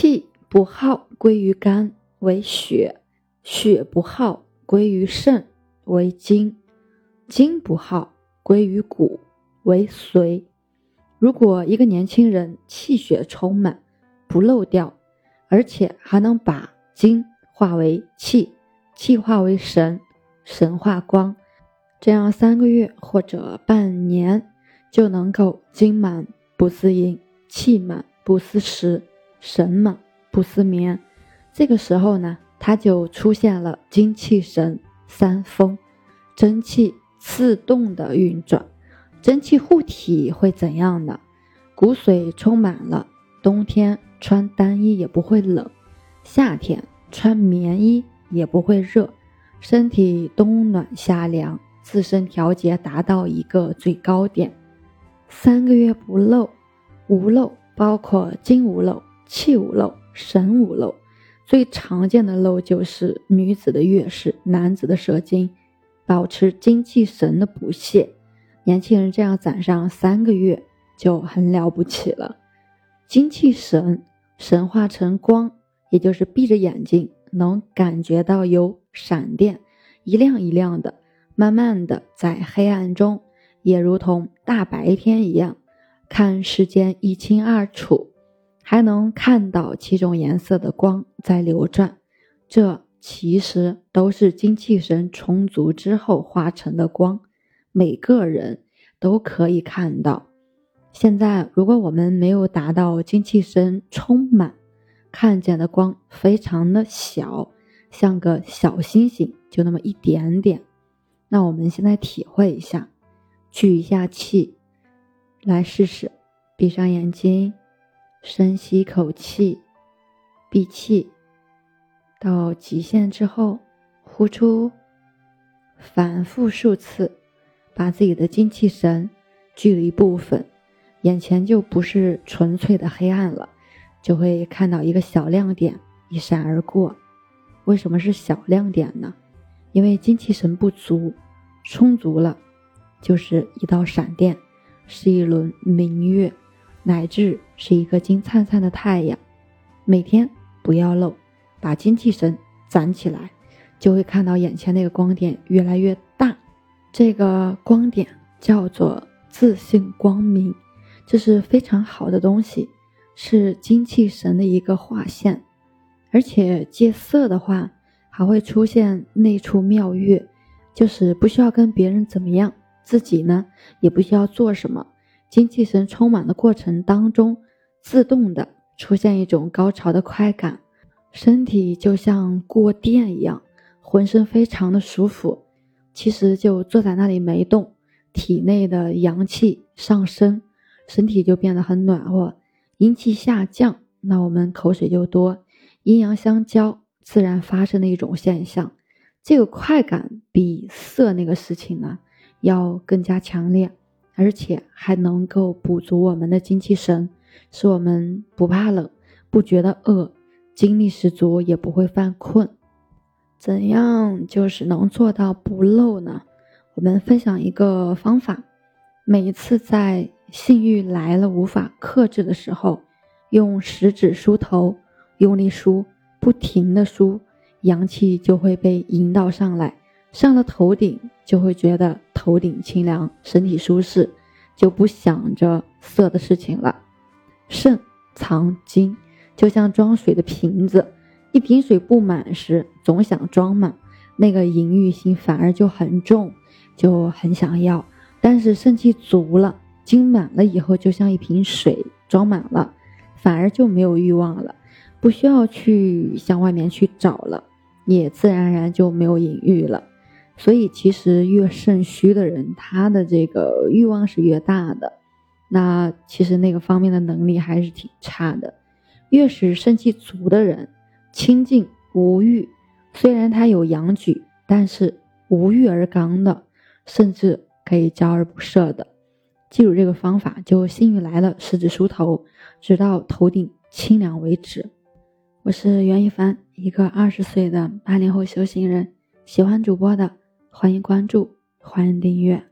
气不好归于肝为血，血不好归于肾为精，精不好归于骨为髓。如果一个年轻人气血充满，不漏掉，而且还能把精化为气，气化为神，神化光，这样三个月或者半年就能够精满不思饮，气满不思食。神嘛，不思眠，这个时候呢，它就出现了精气神三丰，真气自动的运转，真气护体会怎样呢？骨髓充满了，冬天穿单衣也不会冷，夏天穿棉衣也不会热，身体冬暖夏凉，自身调节达到一个最高点，三个月不漏，无漏，包括精无漏。气无漏，神无漏，最常见的漏就是女子的月事，男子的射精，保持精气神的不懈。年轻人这样攒上三个月就很了不起了。精气神神化成光，也就是闭着眼睛能感觉到有闪电，一亮一亮的，慢慢的在黑暗中，也如同大白天一样，看世间一清二楚。还能看到七种颜色的光在流转，这其实都是精气神充足之后化成的光，每个人都可以看到。现在，如果我们没有达到精气神充满，看见的光非常的小，像个小星星，就那么一点点。那我们现在体会一下，聚一下气，来试试，闭上眼睛。深吸一口气，闭气，到极限之后呼出，反复数次，把自己的精气神聚了一部分，眼前就不是纯粹的黑暗了，就会看到一个小亮点一闪而过。为什么是小亮点呢？因为精气神不足，充足了就是一道闪电，是一轮明月。乃至是一个金灿灿的太阳，每天不要漏，把精气神攒起来，就会看到眼前那个光点越来越大。这个光点叫做自信光明，这是非常好的东西，是精气神的一个划线。而且戒色的话，还会出现内处妙月，就是不需要跟别人怎么样，自己呢也不需要做什么。精气神充满的过程当中，自动的出现一种高潮的快感，身体就像过电一样，浑身非常的舒服。其实就坐在那里没动，体内的阳气上升，身体就变得很暖和。阴气下降，那我们口水就多，阴阳相交，自然发生的一种现象。这个快感比色那个事情呢，要更加强烈。而且还能够补足我们的精气神，使我们不怕冷，不觉得饿，精力十足，也不会犯困。怎样就是能做到不漏呢？我们分享一个方法：每一次在性欲来了无法克制的时候，用食指梳头，用力梳，不停的梳，阳气就会被引导上来。上了头顶，就会觉得头顶清凉，身体舒适，就不想着色的事情了。肾藏精，就像装水的瓶子，一瓶水不满时，总想装满，那个淫欲心反而就很重，就很想要。但是肾气足了，精满了以后，就像一瓶水装满了，反而就没有欲望了，不需要去向外面去找了，也自然而然就没有淫欲了。所以，其实越肾虚的人，他的这个欲望是越大的。那其实那个方面的能力还是挺差的。越是肾气足的人，清静无欲，虽然他有阳举，但是无欲而刚的，甚至可以骄而不射的。记住这个方法，就幸运来了，十指梳头，直到头顶清凉为止。我是袁一凡，一个二十岁的八零后修行人，喜欢主播的。欢迎关注，欢迎订阅。